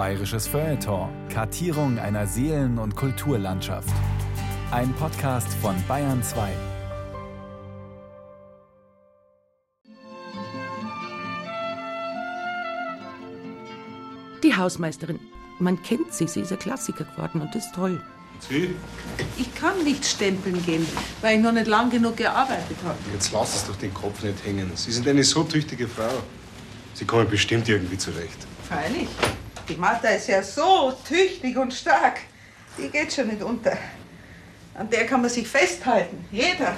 Bayerisches Feuilleton. Kartierung einer Seelen- und Kulturlandschaft. Ein Podcast von Bayern 2. Die Hausmeisterin. Man kennt sie, sie ist ein Klassiker geworden und das ist toll. Sie? Ich kann nicht stempeln gehen, weil ich noch nicht lang genug gearbeitet habe. Jetzt lass es doch den Kopf nicht hängen. Sie sind eine so tüchtige Frau. Sie kommen bestimmt irgendwie zurecht. Freilich. Die Martha ist ja so tüchtig und stark. Die geht schon nicht unter. An der kann man sich festhalten. Jeder.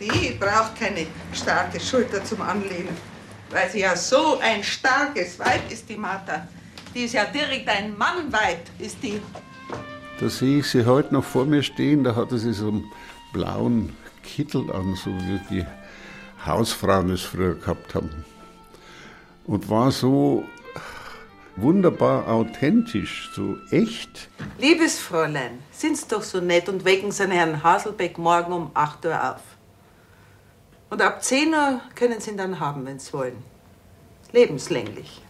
Die braucht keine starke Schulter zum Anlehnen. Weil sie ja so ein starkes Weib ist, die Martha. Die ist ja direkt ein Mannweib, ist die. Da sehe ich sie heute noch vor mir stehen, da hatte sie so einen blauen Kittel an, so wie die Hausfrauen es früher gehabt haben. Und war so wunderbar authentisch, so echt. Liebes Fräulein, sind's doch so nett und wecken Sie Herrn Haselbeck morgen um 8 Uhr auf. Und ab 10 Uhr können Sie ihn dann haben, wenn Sie wollen. Lebenslänglich.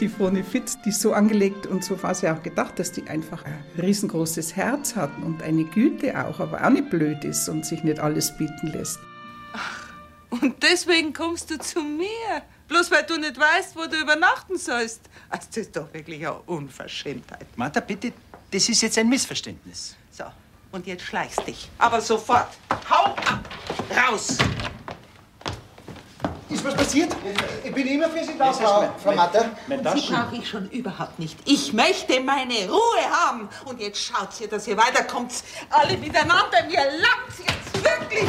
Die Froni Fitz, die ist so angelegt und so war sie auch gedacht, dass die einfach ein riesengroßes Herz hat und eine Güte auch, aber auch nicht blöd ist und sich nicht alles bieten lässt. Und deswegen kommst du zu mir. Bloß weil du nicht weißt, wo du übernachten sollst. Also, das ist doch wirklich eine Unverschämtheit. Martha, bitte, das ist jetzt ein Missverständnis. So, und jetzt schleichst dich. Aber sofort. Hau ab! Raus! Ist was passiert? Ich bin immer für Sie da, Frau, Frau mein- Matter. Mein Sie brauche ich schon überhaupt nicht. Ich möchte meine Ruhe haben. Und jetzt schaut ihr, dass ihr weiterkommt. Alle miteinander. Mir langt's jetzt wirklich.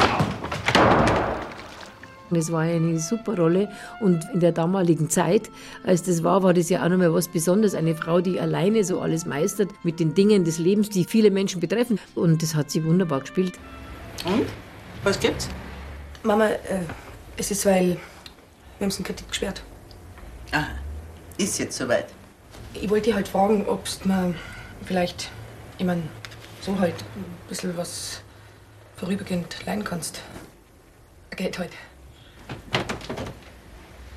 Es war eine super Rolle und in der damaligen Zeit, als das war, war das ja auch nochmal was Besonderes. Eine Frau, die alleine so alles meistert mit den Dingen des Lebens, die viele Menschen betreffen. Und das hat sie wunderbar gespielt. Und? Was gibt's? Mama, äh, es ist, weil wir haben es in Kritik gesperrt. Aha. Ist jetzt soweit. Ich wollte dich halt fragen, ob du mir vielleicht, ich mein, so halt ein bisschen was vorübergehend leihen kannst. Geld halt.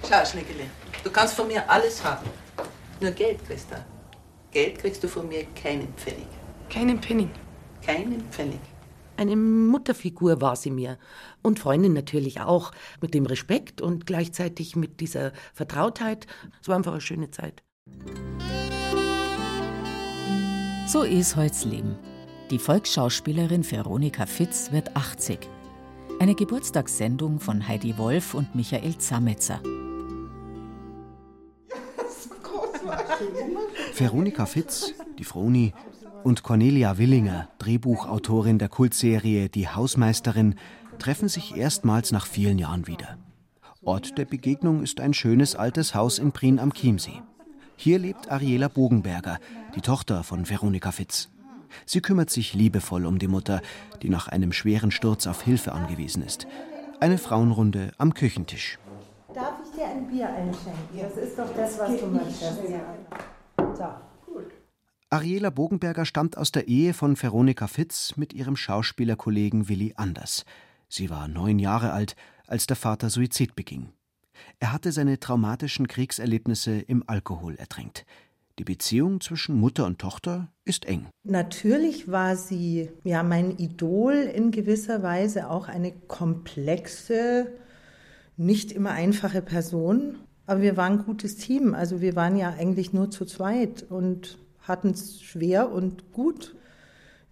Schau, Schneckele, du kannst von mir alles haben. Nur Geld kriegst du. Geld kriegst du von mir keinen Pfennig. Keinen Penny. Keinen Pfennig. Eine Mutterfigur war sie mir. Und Freundin natürlich auch. Mit dem Respekt und gleichzeitig mit dieser Vertrautheit. Es war einfach eine schöne Zeit. So ist heut's Leben. Die Volksschauspielerin Veronika Fitz wird 80. Eine Geburtstagssendung von Heidi Wolf und Michael Zametzer. Veronika Fitz, die Froni, und Cornelia Willinger, Drehbuchautorin der Kultserie Die Hausmeisterin, treffen sich erstmals nach vielen Jahren wieder. Ort der Begegnung ist ein schönes altes Haus in Prien am Chiemsee. Hier lebt Ariela Bogenberger, die Tochter von Veronika Fitz. Sie kümmert sich liebevoll um die Mutter, die nach einem schweren Sturz auf Hilfe angewiesen ist. Eine Frauenrunde am Küchentisch. Dir ein Bier einschenken? Das ist doch das, was du möchtest. So. Ariela Bogenberger stammt aus der Ehe von Veronika Fitz mit ihrem Schauspielerkollegen Willi Anders. Sie war neun Jahre alt, als der Vater Suizid beging. Er hatte seine traumatischen Kriegserlebnisse im Alkohol ertränkt. Die Beziehung zwischen Mutter und Tochter ist eng. Natürlich war sie ja mein Idol in gewisser Weise, auch eine komplexe, nicht immer einfache Person. Aber wir waren ein gutes Team. Also wir waren ja eigentlich nur zu zweit und hatten es schwer und gut.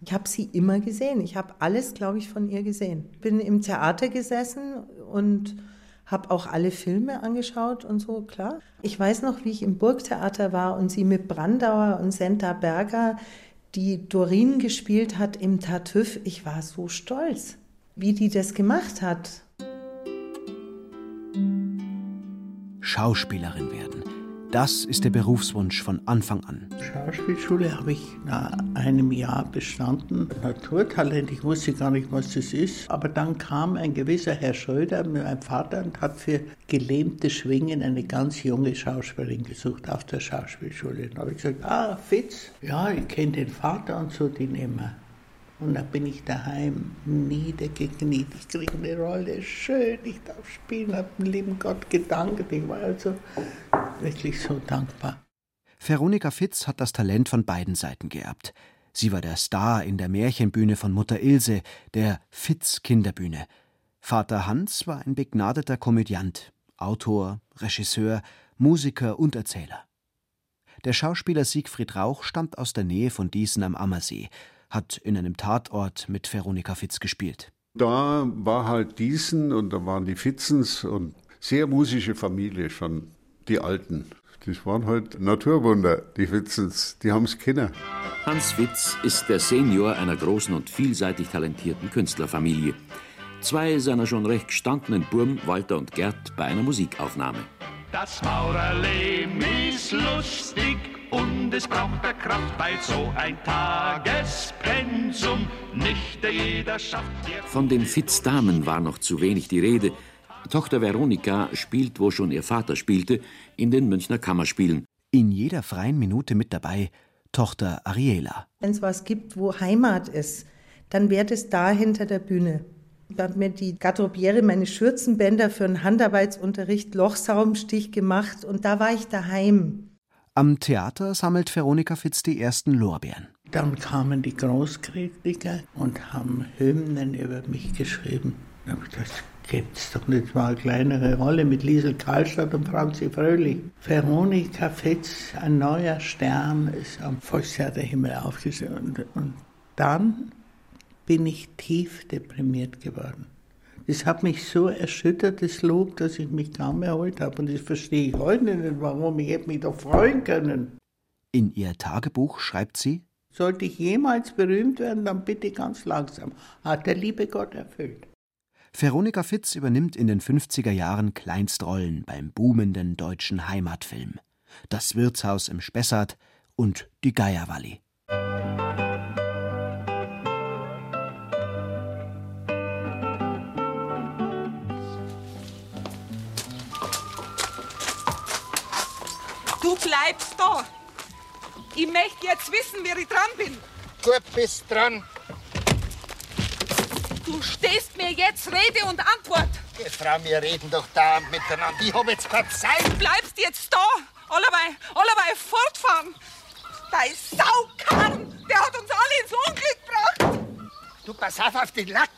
Ich habe sie immer gesehen. Ich habe alles, glaube ich, von ihr gesehen. Bin im Theater gesessen und habe auch alle Filme angeschaut und so, klar. Ich weiß noch, wie ich im Burgtheater war und sie mit Brandauer und Senta Berger, die Doreen gespielt hat im Tartüff. Ich war so stolz, wie die das gemacht hat. Schauspielerin werden. Das ist der Berufswunsch von Anfang an. Schauspielschule habe ich nach einem Jahr bestanden. Naturtalent, ich wusste gar nicht, was das ist. Aber dann kam ein gewisser Herr Schröder meinem Vater und hat für gelähmte Schwingen eine ganz junge Schauspielerin gesucht auf der Schauspielschule. Dann habe ich gesagt, ah, Fitz, ja, ich kenne den Vater und so, den immer. Und dann bin ich daheim niedergekniet. Ich kriege eine Rolle, schön, ich darf spielen, habe dem lieben Gott gedankt. Ich war also wirklich so dankbar. Veronika Fitz hat das Talent von beiden Seiten geerbt. Sie war der Star in der Märchenbühne von Mutter Ilse, der Fitz Kinderbühne. Vater Hans war ein begnadeter Komödiant, Autor, Regisseur, Musiker und Erzähler. Der Schauspieler Siegfried Rauch stammt aus der Nähe von Diesen am Ammersee, hat in einem Tatort mit Veronika Fitz gespielt. Da war halt Diesen und da waren die Fitzens und sehr musische Familie schon, die Alten. Das waren halt Naturwunder, die Fitzens, die haben es kennen. Hans Fitz ist der Senior einer großen und vielseitig talentierten Künstlerfamilie. Zwei seiner schon recht gestandenen Burm, Walter und Gerd, bei einer Musikaufnahme. Das Maurerleben ist lustig und es braucht der Kraft, weil so ein Tagespensum nicht jeder schafft. Von den Fitz-Damen war noch zu wenig die Rede. Tochter Veronika spielt, wo schon ihr Vater spielte, in den Münchner Kammerspielen. In jeder freien Minute mit dabei Tochter Ariela. Wenn es was gibt, wo Heimat ist, dann wäre es da hinter der Bühne. Ich habe mir die Garderobiere, meine Schürzenbänder für einen Handarbeitsunterricht, Lochsaubenstich gemacht und da war ich daheim. Am Theater sammelt Veronika Fitz die ersten Lorbeeren. Dann kamen die Großkritiker und haben Hymnen über mich geschrieben. Da habe ich gedacht, gibt's doch nicht mal eine kleinere Rolle mit Liesel Karlstadt und Franzi Fröhlich. Veronika Fitz, ein neuer Stern, ist am Volkstheaterhimmel aufgestellt. Und, und dann bin ich tief deprimiert geworden. Das hat mich so erschüttert, das Lob, dass ich mich kaum erholt habe. Und das verstehe ich heute nicht, warum. Ich hätte mich doch freuen können. In ihr Tagebuch schreibt sie: Sollte ich jemals berühmt werden, dann bitte ganz langsam. Hat der liebe Gott erfüllt. Veronika Fitz übernimmt in den 50er Jahren Kleinstrollen beim boomenden deutschen Heimatfilm. Das Wirtshaus im Spessart und die Geierwalli. Du bleibst da. Ich möchte jetzt wissen, wer ich dran bin. Gut, bist dran. Du stehst mir jetzt Rede und Antwort. Die Frau, wir reden doch da miteinander. Ich hab jetzt keine Zeit. Du bleibst jetzt da. Allerweil, allerweil fortfahren. Dein Saukarren, der hat uns alle ins Unglück gebracht. Du pass auf auf den Lack.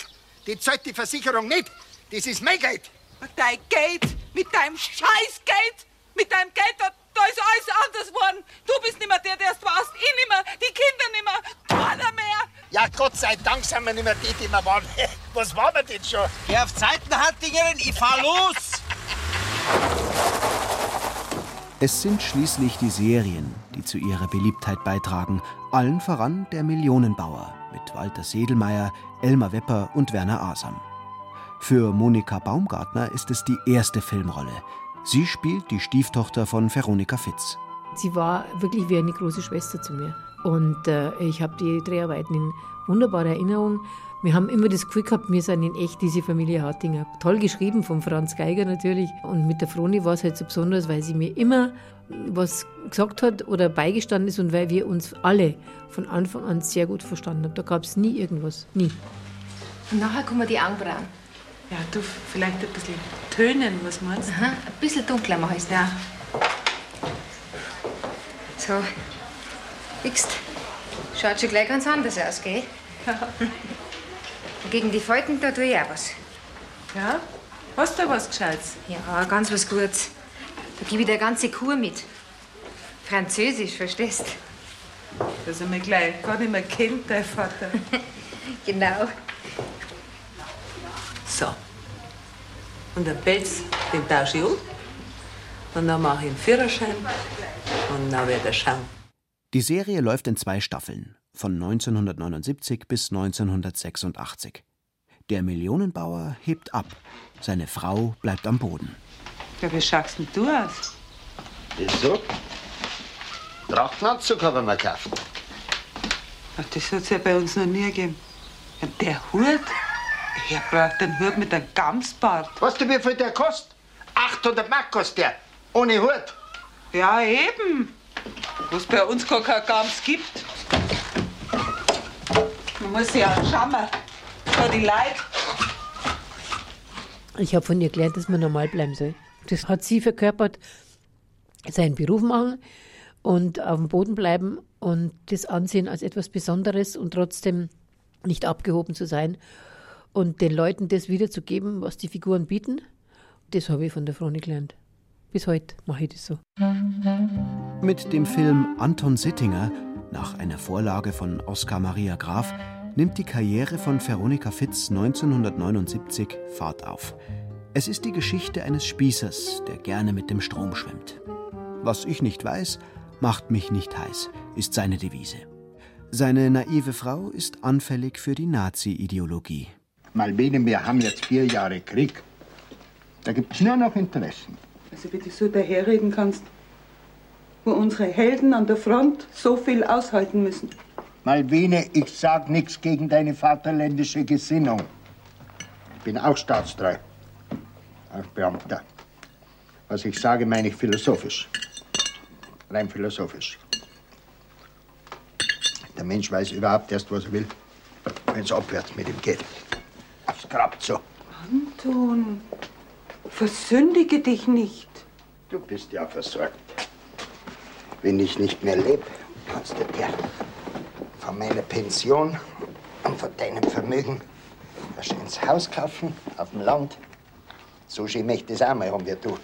Die zahlt die Versicherung nicht. Das ist mein Geld. Dein Geld, mit deinem Scheißgeld, mit deinem Geld, da, da ist alles anders geworden. Du bist nicht mehr der, der es warst. Ich nicht mehr, die Kinder nicht mehr, keiner mehr. Ja, Gott sei Dank sind wir nicht mehr die, die wir waren. Was waren wir denn schon? Geh auf Zeitenhaltingerin, ich fahr los! Es sind schließlich die Serien, die zu ihrer Beliebtheit beitragen. Allen voran der Millionenbauer mit Walter Sedelmeier, Elmar Wepper und Werner Asam. Für Monika Baumgartner ist es die erste Filmrolle. Sie spielt die Stieftochter von Veronika Fitz. Sie war wirklich wie eine große Schwester zu mir. Und äh, ich habe die Dreharbeiten in wunderbarer Erinnerung. Wir haben immer das Gefühl gehabt, wir sind in echt diese Familie Hartinger. Toll geschrieben von Franz Geiger natürlich. Und mit der Froni war es halt so besonders, weil sie mir immer was gesagt hat oder beigestanden ist und weil wir uns alle von Anfang an sehr gut verstanden haben. Da gab es nie irgendwas. Nie. Und nachher kommen die Augenbrauen. Ja, du, vielleicht ein bisschen tönen, was meinst du? Aha, ein bisschen dunkler mach ich's. Ja. So. Siehst, schaut schon gleich ganz anders aus, gell? Gegen die Falten, da tue ich auch was. Ja? Hast du was Gescheites? Ja, ganz was Gutes. Da gebe ich dir eine ganze Kur mit. Französisch, verstehst Dass er mich gleich gar nicht mehr kennt, dein Vater. Genau. So. Und den Pelz, den tausche ich um. Und dann mache ich einen Führerschein. Und dann wird er schauen. Die Serie läuft in zwei Staffeln, von 1979 bis 1986. Der Millionenbauer hebt ab, seine Frau bleibt am Boden. Ja, wie schaust denn du aus? Wieso? Trachtenanzug haben wir gekauft. Ach, das hat's ja bei uns noch nie gegeben. Der Hut? Er braucht einen Hut mit einem Gamsbart. Weißt du, wie viel der kostet? 800 Mark kostet der. Ohne Hut. Ja, eben. Was bei uns gar kein Gams gibt. Man muss sich auch schauen. Vor die Leute. Ich habe von ihr gelernt, dass man normal bleiben soll. Das hat sie verkörpert, seinen Beruf machen. und auf dem Boden bleiben und das ansehen als etwas Besonderes und trotzdem nicht abgehoben zu sein und den Leuten das wiederzugeben, was die Figuren bieten, das habe ich von der Froni gelernt. Bis heute mache ich das so. Mit dem Film Anton Sittinger, nach einer Vorlage von Oskar Maria Graf, nimmt die Karriere von Veronika Fitz 1979 Fahrt auf. Es ist die Geschichte eines Spießers, der gerne mit dem Strom schwimmt. Was ich nicht weiß, macht mich nicht heiß, ist seine Devise. Seine naive Frau ist anfällig für die Nazi-Ideologie. Malvine, wir haben jetzt vier Jahre Krieg. Da gibt es nur noch Interessen. Also bitte so daherreden kannst, wo unsere Helden an der Front so viel aushalten müssen. Malvine, ich sag nichts gegen deine vaterländische Gesinnung. Ich bin auch staatstreu. Auch Beamter. Was ich sage, meine ich philosophisch. Rein philosophisch. Der Mensch weiß überhaupt erst, was er will, wenn es abwärts mit ihm geht. So. Anton, versündige dich nicht. Du bist ja versorgt. Wenn ich nicht mehr lebe, kannst du dir von meiner Pension und von deinem Vermögen ein schönes Haus kaufen auf dem Land. So schön möchte ich es auch mal haben wie du.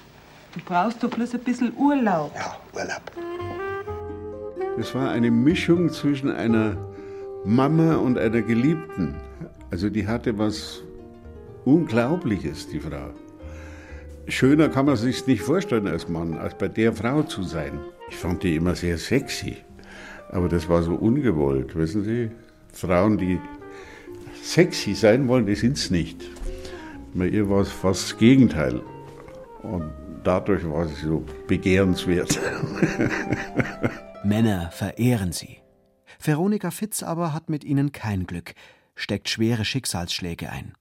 Du brauchst doch bloß ein bisschen Urlaub. Ja, Urlaub. Das war eine Mischung zwischen einer Mama und einer Geliebten. Also die hatte was Unglaubliches, die Frau. Schöner kann man sich nicht vorstellen als Mann, als bei der Frau zu sein. Ich fand die immer sehr sexy, aber das war so ungewollt, wissen Sie? Frauen, die sexy sein wollen, die sind es nicht. Bei ihr war es fast das Gegenteil. Und dadurch war sie so begehrenswert. Männer verehren sie. Veronika Fitz aber hat mit ihnen kein Glück, steckt schwere Schicksalsschläge ein.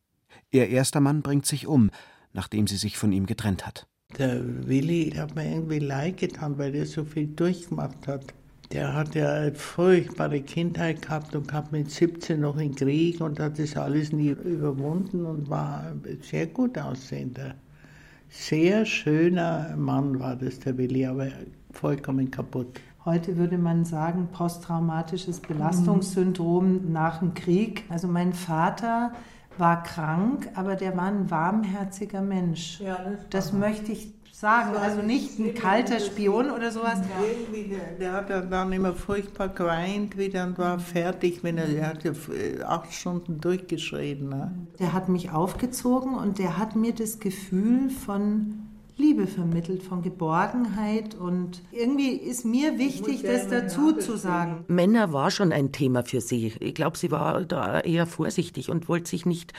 Ihr erster Mann bringt sich um, nachdem sie sich von ihm getrennt hat. Der Willi der hat mir irgendwie leid getan, weil er so viel durchgemacht hat. Der hat ja eine furchtbare Kindheit gehabt und kam mit 17 noch in Krieg und hat das alles nie überwunden und war sehr gut aussehender. Sehr schöner Mann war das, der Willi, aber vollkommen kaputt. Heute würde man sagen, posttraumatisches Belastungssyndrom nach dem Krieg. Also mein Vater war krank, aber der war ein warmherziger Mensch. Ja, das, das möchte ich sagen. Also nicht ein kalter Spion oder sowas. Der, der hat ja dann immer furchtbar geweint wieder und war fertig, wenn er, er hat ja acht Stunden durchgeschrien. Ne? Der hat mich aufgezogen und der hat mir das Gefühl von Liebe vermittelt, von Geborgenheit und irgendwie ist mir wichtig, das dazu zu sagen. Männer war schon ein Thema für sie. Ich glaube, sie war da eher vorsichtig und wollte sich nicht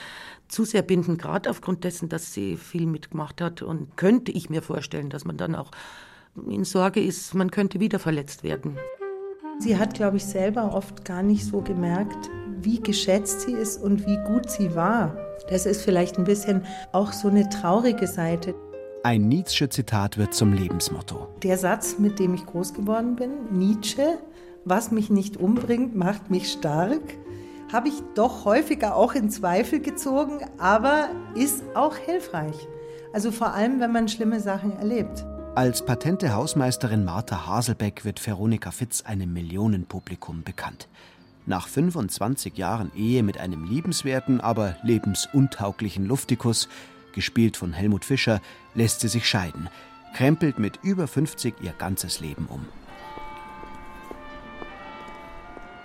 zu sehr binden, gerade aufgrund dessen, dass sie viel mitgemacht hat. Und könnte ich mir vorstellen, dass man dann auch in Sorge ist, man könnte wieder verletzt werden. Sie hat, glaube ich, selber oft gar nicht so gemerkt, wie geschätzt sie ist und wie gut sie war. Das ist vielleicht ein bisschen auch so eine traurige Seite. Ein Nietzsche-Zitat wird zum Lebensmotto. Der Satz, mit dem ich groß geworden bin, Nietzsche, was mich nicht umbringt, macht mich stark, habe ich doch häufiger auch in Zweifel gezogen, aber ist auch hilfreich. Also vor allem, wenn man schlimme Sachen erlebt. Als patente Hausmeisterin Martha Haselbeck wird Veronika Fitz einem Millionenpublikum bekannt. Nach 25 Jahren Ehe mit einem liebenswerten, aber lebensuntauglichen Luftikus gespielt von Helmut Fischer, lässt sie sich scheiden, krempelt mit über 50 ihr ganzes Leben um.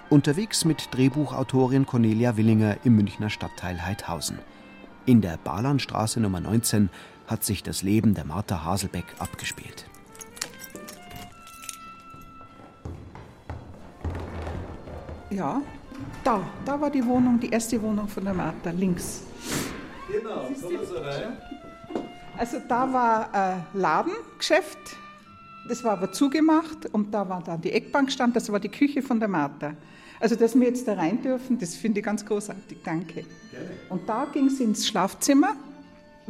Unterwegs mit Drehbuchautorin Cornelia Willinger im Münchner Stadtteil Heidhausen. In der Balanstraße Nummer 19 hat sich das Leben der Martha Haselbeck abgespielt. Ja, da, da war die Wohnung, die erste Wohnung von der Martha, links. Genau, kommen Sie rein. Also da war ein Ladengeschäft, das war aber zugemacht und da war dann die Eckbank stand, das war die Küche von der Martha. Also dass wir jetzt da rein dürfen, das finde ich ganz großartig, danke. Gerne. Und da ging sie ins Schlafzimmer.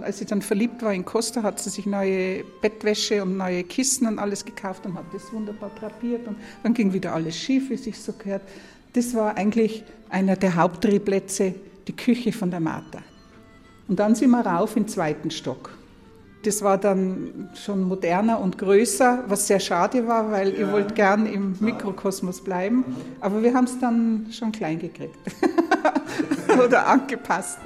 Als sie dann verliebt war in Costa, hat sie sich neue Bettwäsche und neue Kissen und alles gekauft und hat das wunderbar drapiert und dann ging wieder alles schief, wie sich so gehört. Das war eigentlich einer der Hauptdrehplätze, die Küche von der Martha. Und dann sind wir rauf im zweiten Stock. Das war dann schon moderner und größer, was sehr schade war, weil ja. ich wollte gern im Mikrokosmos bleiben. Aber wir haben es dann schon klein gekriegt oder angepasst.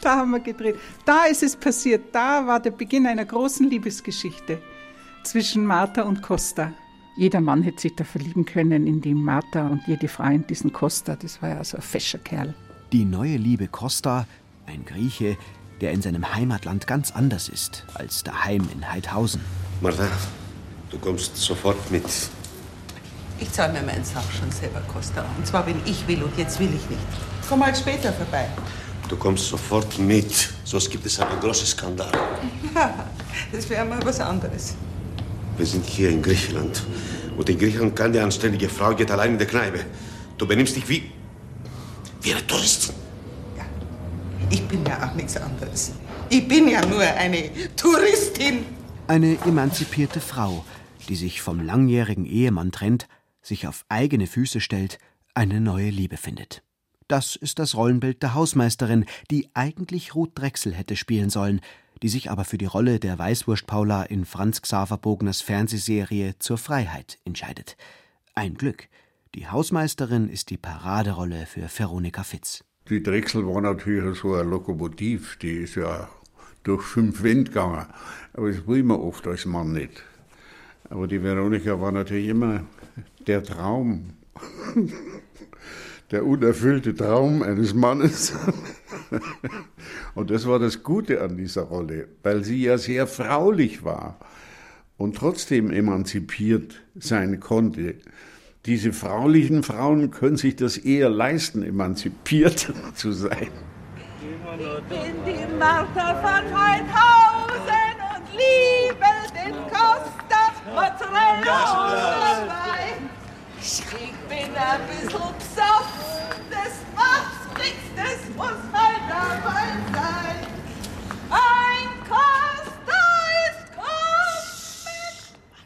Da haben wir gedreht. Da ist es passiert. Da war der Beginn einer großen Liebesgeschichte zwischen Martha und Costa. Jeder Mann hätte sich da verlieben können in die Martha und jede Frau in diesen Costa. Das war ja so ein fescher Kerl. Die neue Liebe Costa, ein Grieche, der in seinem Heimatland ganz anders ist als daheim in Heidhausen. Martha, du kommst sofort mit. Ich zahle mir meinen Sach schon selber, Costa. Und zwar, wenn ich will und jetzt will ich nicht. Komm halt später vorbei. Du kommst sofort mit, sonst gibt es einen großen Skandal. das wäre mal was anderes. Wir sind hier in Griechenland. Und in Griechenland keine anständige Frau geht allein in der Kneipe. Du benimmst dich wie. wie eine Touristin. Ja, ich bin ja auch nichts anderes. Ich bin ja nur eine Touristin. Eine emanzipierte Frau, die sich vom langjährigen Ehemann trennt, sich auf eigene Füße stellt, eine neue Liebe findet. Das ist das Rollenbild der Hausmeisterin, die eigentlich Ruth Drechsel hätte spielen sollen, die sich aber für die Rolle der Weißwurst-Paula in Franz Xaver Bogners Fernsehserie Zur Freiheit entscheidet. Ein Glück. Die Hausmeisterin ist die Paraderolle für Veronika Fitz. Die Drechsel war natürlich so ein Lokomotiv, die ist ja durch fünf Wände gegangen. Aber das will man oft als Mann nicht. Aber die Veronika war natürlich immer der Traum. der unerfüllte Traum eines Mannes. und das war das Gute an dieser Rolle, weil sie ja sehr fraulich war und trotzdem emanzipiert sein konnte. Diese fraulichen Frauen können sich das eher leisten, emanzipiert zu sein. Ich bin die Martha von Heidhausen und liebe den Costa Mozzarella dabei. Ich bin ein bisschen besoffen, das macht nichts, das muss halt dabei sein. Ein Costa ist.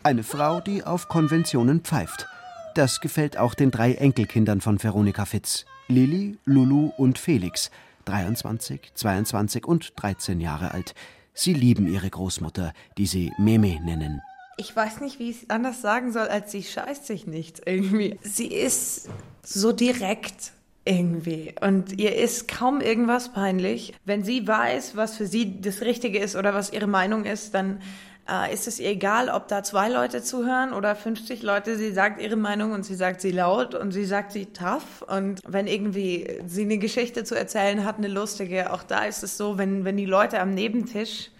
Eine Frau, die auf Konventionen pfeift. Das gefällt auch den drei Enkelkindern von Veronika Fitz. Lili, Lulu und Felix, 23, 22 und 13 Jahre alt. Sie lieben ihre Großmutter, die sie Meme nennen ich weiß nicht, wie ich es anders sagen soll, als sie scheißt sich nichts irgendwie. Sie ist so direkt irgendwie und ihr ist kaum irgendwas peinlich. Wenn sie weiß, was für sie das Richtige ist oder was ihre Meinung ist, dann äh, ist es ihr egal, ob da zwei Leute zuhören oder 50 Leute. Sie sagt ihre Meinung und sie sagt sie laut und sie sagt sie tough. Und wenn irgendwie sie eine Geschichte zu erzählen hat, eine lustige, auch da ist es so, wenn, wenn die Leute am Nebentisch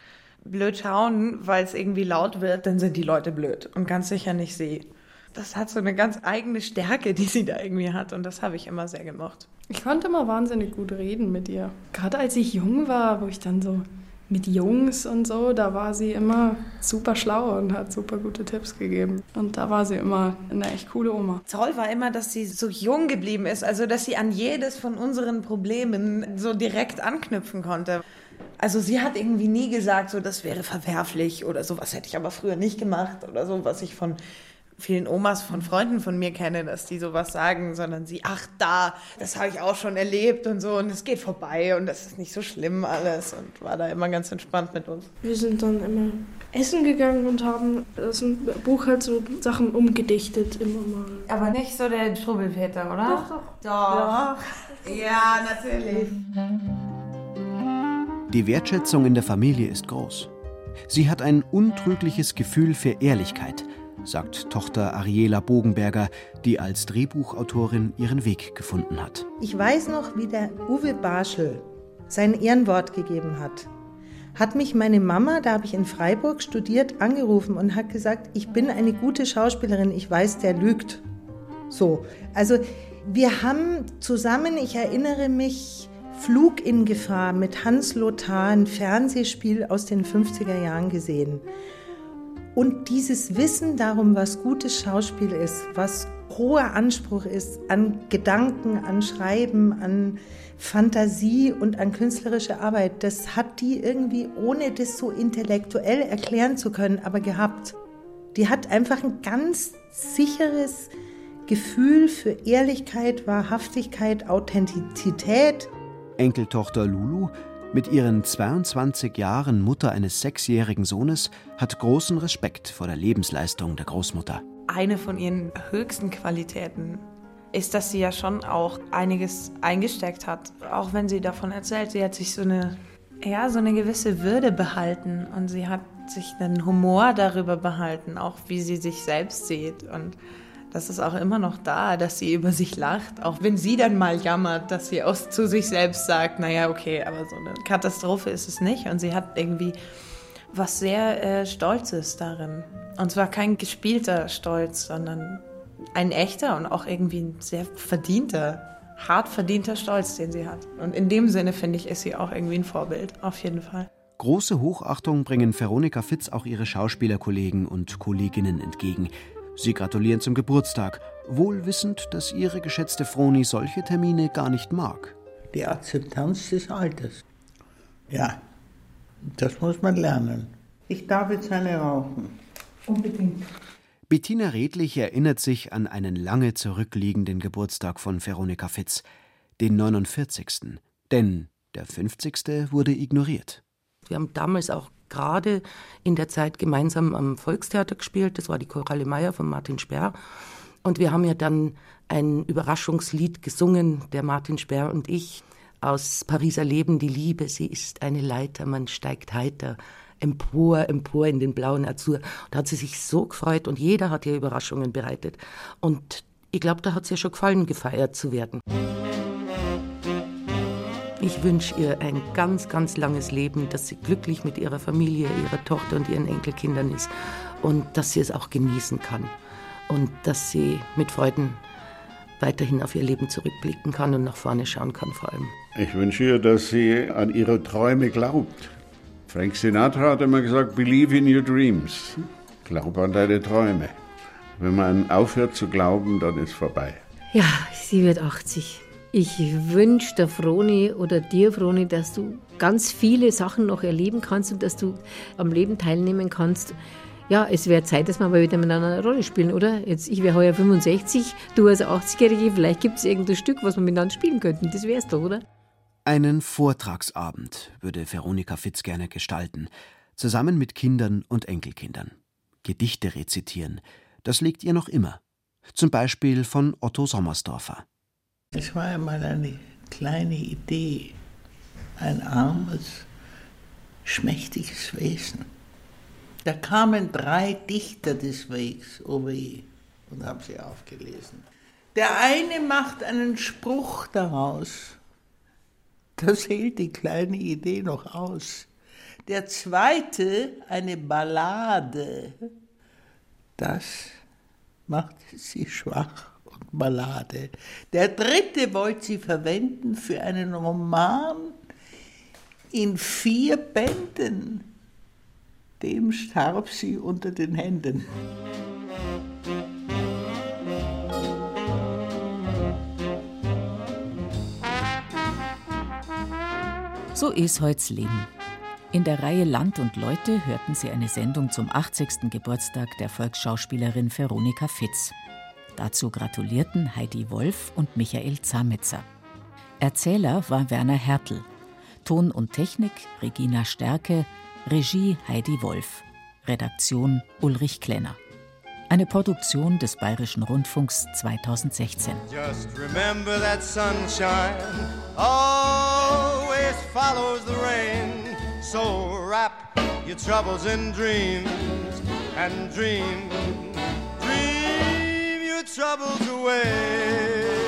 blöd schauen, weil es irgendwie laut wird, dann sind die Leute blöd und ganz sicher nicht sie. Das hat so eine ganz eigene Stärke, die sie da irgendwie hat und das habe ich immer sehr gemocht. Ich konnte immer wahnsinnig gut reden mit ihr. Gerade als ich jung war, wo ich dann so mit Jungs und so, da war sie immer super schlau und hat super gute Tipps gegeben. Und da war sie immer eine echt coole Oma. Toll war immer, dass sie so jung geblieben ist, also dass sie an jedes von unseren Problemen so direkt anknüpfen konnte. Also sie hat irgendwie nie gesagt, so das wäre verwerflich oder so, was hätte ich aber früher nicht gemacht oder so, was ich von vielen Omas von Freunden von mir kenne, dass die sowas sagen, sondern sie, ach da, das habe ich auch schon erlebt und so und es geht vorbei und das ist nicht so schlimm alles und war da immer ganz entspannt mit uns. Wir sind dann immer essen gegangen und haben das Buch halt so Sachen umgedichtet immer mal. Aber nicht so der Strubbelpeter, oder? Doch, doch. Doch. doch. Ja, natürlich. Die Wertschätzung in der Familie ist groß. Sie hat ein untrügliches Gefühl für Ehrlichkeit, sagt Tochter Ariela Bogenberger, die als Drehbuchautorin ihren Weg gefunden hat. Ich weiß noch, wie der Uwe Barschel sein Ehrenwort gegeben hat. Hat mich meine Mama, da habe ich in Freiburg studiert, angerufen und hat gesagt, ich bin eine gute Schauspielerin, ich weiß, der lügt. So, also wir haben zusammen, ich erinnere mich, Flug in Gefahr mit Hans Lothar, ein Fernsehspiel aus den 50er Jahren gesehen. Und dieses Wissen darum, was gutes Schauspiel ist, was hoher Anspruch ist an Gedanken, an Schreiben, an Fantasie und an künstlerische Arbeit, das hat die irgendwie, ohne das so intellektuell erklären zu können, aber gehabt. Die hat einfach ein ganz sicheres Gefühl für Ehrlichkeit, Wahrhaftigkeit, Authentizität Enkeltochter Lulu, mit ihren 22 Jahren Mutter eines sechsjährigen Sohnes, hat großen Respekt vor der Lebensleistung der Großmutter. Eine von ihren höchsten Qualitäten ist, dass sie ja schon auch einiges eingesteckt hat. Auch wenn sie davon erzählt, sie hat sich so eine, ja, so eine gewisse Würde behalten und sie hat sich einen Humor darüber behalten, auch wie sie sich selbst sieht. Und das ist auch immer noch da, dass sie über sich lacht. Auch wenn sie dann mal jammert, dass sie auch zu sich selbst sagt, naja, okay, aber so eine Katastrophe ist es nicht. Und sie hat irgendwie was sehr äh, Stolzes darin. Und zwar kein gespielter Stolz, sondern ein echter und auch irgendwie ein sehr verdienter, hart verdienter Stolz, den sie hat. Und in dem Sinne, finde ich, ist sie auch irgendwie ein Vorbild, auf jeden Fall. Große Hochachtung bringen Veronika Fitz auch ihre Schauspielerkollegen und Kolleginnen entgegen. Sie gratulieren zum Geburtstag, wohl wissend, dass ihre geschätzte Froni solche Termine gar nicht mag. Die Akzeptanz des Alters. Ja, das muss man lernen. Ich darf jetzt eine rauchen. Unbedingt. Bettina Redlich erinnert sich an einen lange zurückliegenden Geburtstag von Veronika Fitz, den 49. Denn der 50. wurde ignoriert. Wir haben damals auch gerade in der Zeit gemeinsam am Volkstheater gespielt. Das war die Choralle Meier von Martin Sperr. Und wir haben ja dann ein Überraschungslied gesungen, der Martin Sperr und ich, aus Pariser Leben, die Liebe, sie ist eine Leiter, man steigt heiter empor, empor in den blauen Azur. Da hat sie sich so gefreut und jeder hat ihr Überraschungen bereitet. Und ich glaube, da hat es ihr schon gefallen, gefeiert zu werden. Ich wünsche ihr ein ganz, ganz langes Leben, dass sie glücklich mit ihrer Familie, ihrer Tochter und ihren Enkelkindern ist und dass sie es auch genießen kann und dass sie mit Freuden weiterhin auf ihr Leben zurückblicken kann und nach vorne schauen kann vor allem. Ich wünsche ihr, dass sie an ihre Träume glaubt. Frank Sinatra hat immer gesagt, believe in your dreams. Glaub an deine Träume. Wenn man aufhört zu glauben, dann ist vorbei. Ja, sie wird 80. Ich wünsche der Froni oder dir, Froni, dass du ganz viele Sachen noch erleben kannst und dass du am Leben teilnehmen kannst. Ja, es wäre Zeit, dass wir mal wieder miteinander eine Rolle spielen, oder? Jetzt, ich wäre heuer 65, du als 80-Jährige, vielleicht gibt es irgendein Stück, was wir miteinander spielen könnten. Das wär's doch, oder? Einen Vortragsabend würde Veronika Fitz gerne gestalten, zusammen mit Kindern und Enkelkindern. Gedichte rezitieren, das liegt ihr noch immer. Zum Beispiel von Otto Sommersdorfer. Es war einmal eine kleine Idee, ein armes, schmächtiges Wesen. Da kamen drei Dichter des Wegs, weh, und haben sie aufgelesen. Der eine macht einen Spruch daraus. Das hält die kleine Idee noch aus. Der zweite eine Ballade. Das macht sie schwach. Ballade. Der dritte wollte sie verwenden für einen Roman in vier Bänden. Dem starb sie unter den Händen. So ist heut's Leben. In der Reihe Land und Leute hörten Sie eine Sendung zum 80. Geburtstag der Volksschauspielerin Veronika Fitz. Dazu gratulierten Heidi Wolf und Michael Zametzer. Erzähler war Werner Hertel. Ton und Technik Regina Stärke, Regie Heidi Wolf. Redaktion Ulrich Klenner. Eine Produktion des Bayerischen Rundfunks 2016. Just remember that sunshine always follows the rain. So wrap your troubles in dreams and dream, dream your troubles away.